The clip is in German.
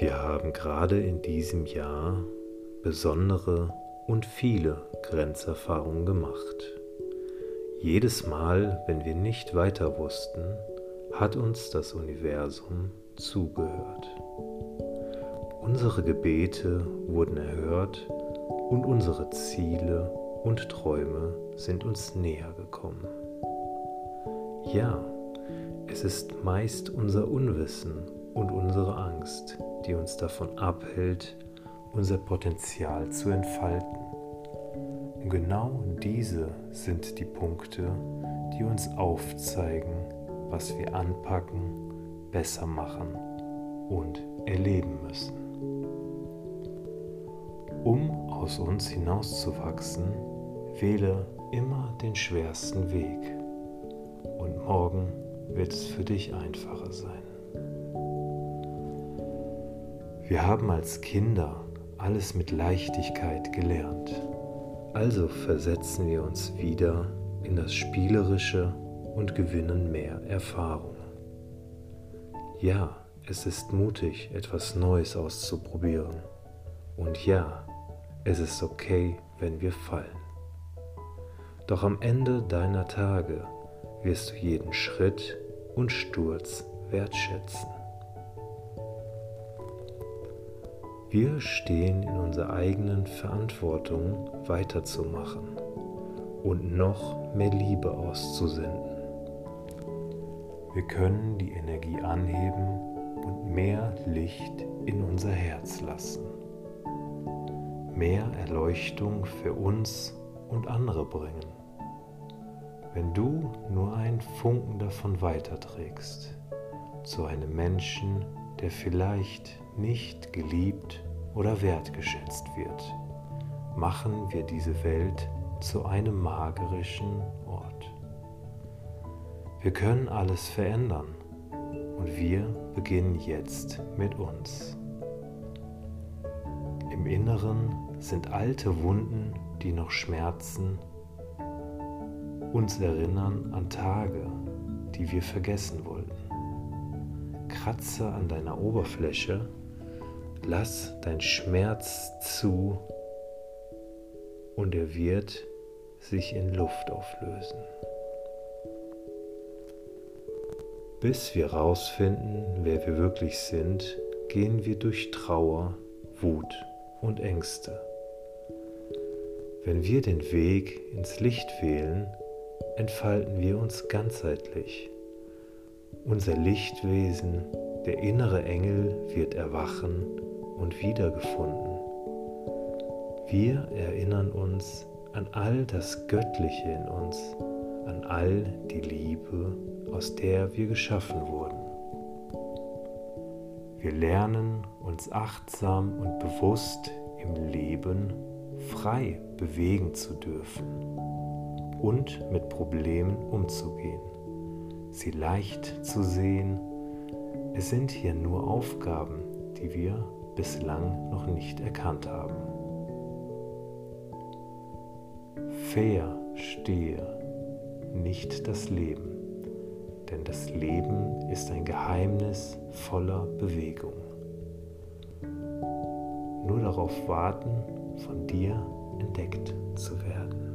Wir haben gerade in diesem Jahr besondere und viele Grenzerfahrungen gemacht. Jedes Mal, wenn wir nicht weiter wussten, hat uns das Universum zugehört. Unsere Gebete wurden erhört und unsere Ziele und Träume sind uns näher gekommen. Ja, es ist meist unser Unwissen und unsere Angst, die uns davon abhält, unser Potenzial zu entfalten. Genau diese sind die Punkte, die uns aufzeigen, was wir anpacken, besser machen und erleben müssen. Um aus uns hinauszuwachsen, wähle immer den schwersten Weg und morgen wird es für dich einfacher sein. Wir haben als Kinder alles mit Leichtigkeit gelernt. Also versetzen wir uns wieder in das Spielerische und gewinnen mehr Erfahrung. Ja, es ist mutig, etwas Neues auszuprobieren. Und ja, es ist okay, wenn wir fallen. Doch am Ende deiner Tage wirst du jeden Schritt und Sturz wertschätzen. Wir stehen in unserer eigenen Verantwortung weiterzumachen und noch mehr Liebe auszusenden. Wir können die Energie anheben und mehr Licht in unser Herz lassen. Mehr Erleuchtung für uns und andere bringen. Wenn du nur einen Funken davon weiterträgst zu einem Menschen, der vielleicht nicht geliebt oder wertgeschätzt wird, machen wir diese Welt zu einem magerischen Ort. Wir können alles verändern und wir beginnen jetzt mit uns. Im Inneren sind alte Wunden, die noch schmerzen, uns erinnern an Tage, die wir vergessen wollten. Kratze an deiner Oberfläche, lass dein Schmerz zu und er wird sich in Luft auflösen. Bis wir rausfinden, wer wir wirklich sind, gehen wir durch Trauer, Wut und Ängste. Wenn wir den Weg ins Licht wählen, entfalten wir uns ganzheitlich. Unser Lichtwesen, der innere Engel, wird erwachen und wiedergefunden. Wir erinnern uns an all das Göttliche in uns, an all die Liebe, aus der wir geschaffen wurden. Wir lernen uns achtsam und bewusst im Leben frei bewegen zu dürfen und mit Problemen umzugehen, sie leicht zu sehen. Es sind hier nur Aufgaben, die wir bislang noch nicht erkannt haben. Fair stehe nicht das Leben, denn das Leben ist ein Geheimnis voller Bewegung. Nur darauf warten, von dir entdeckt zu werden.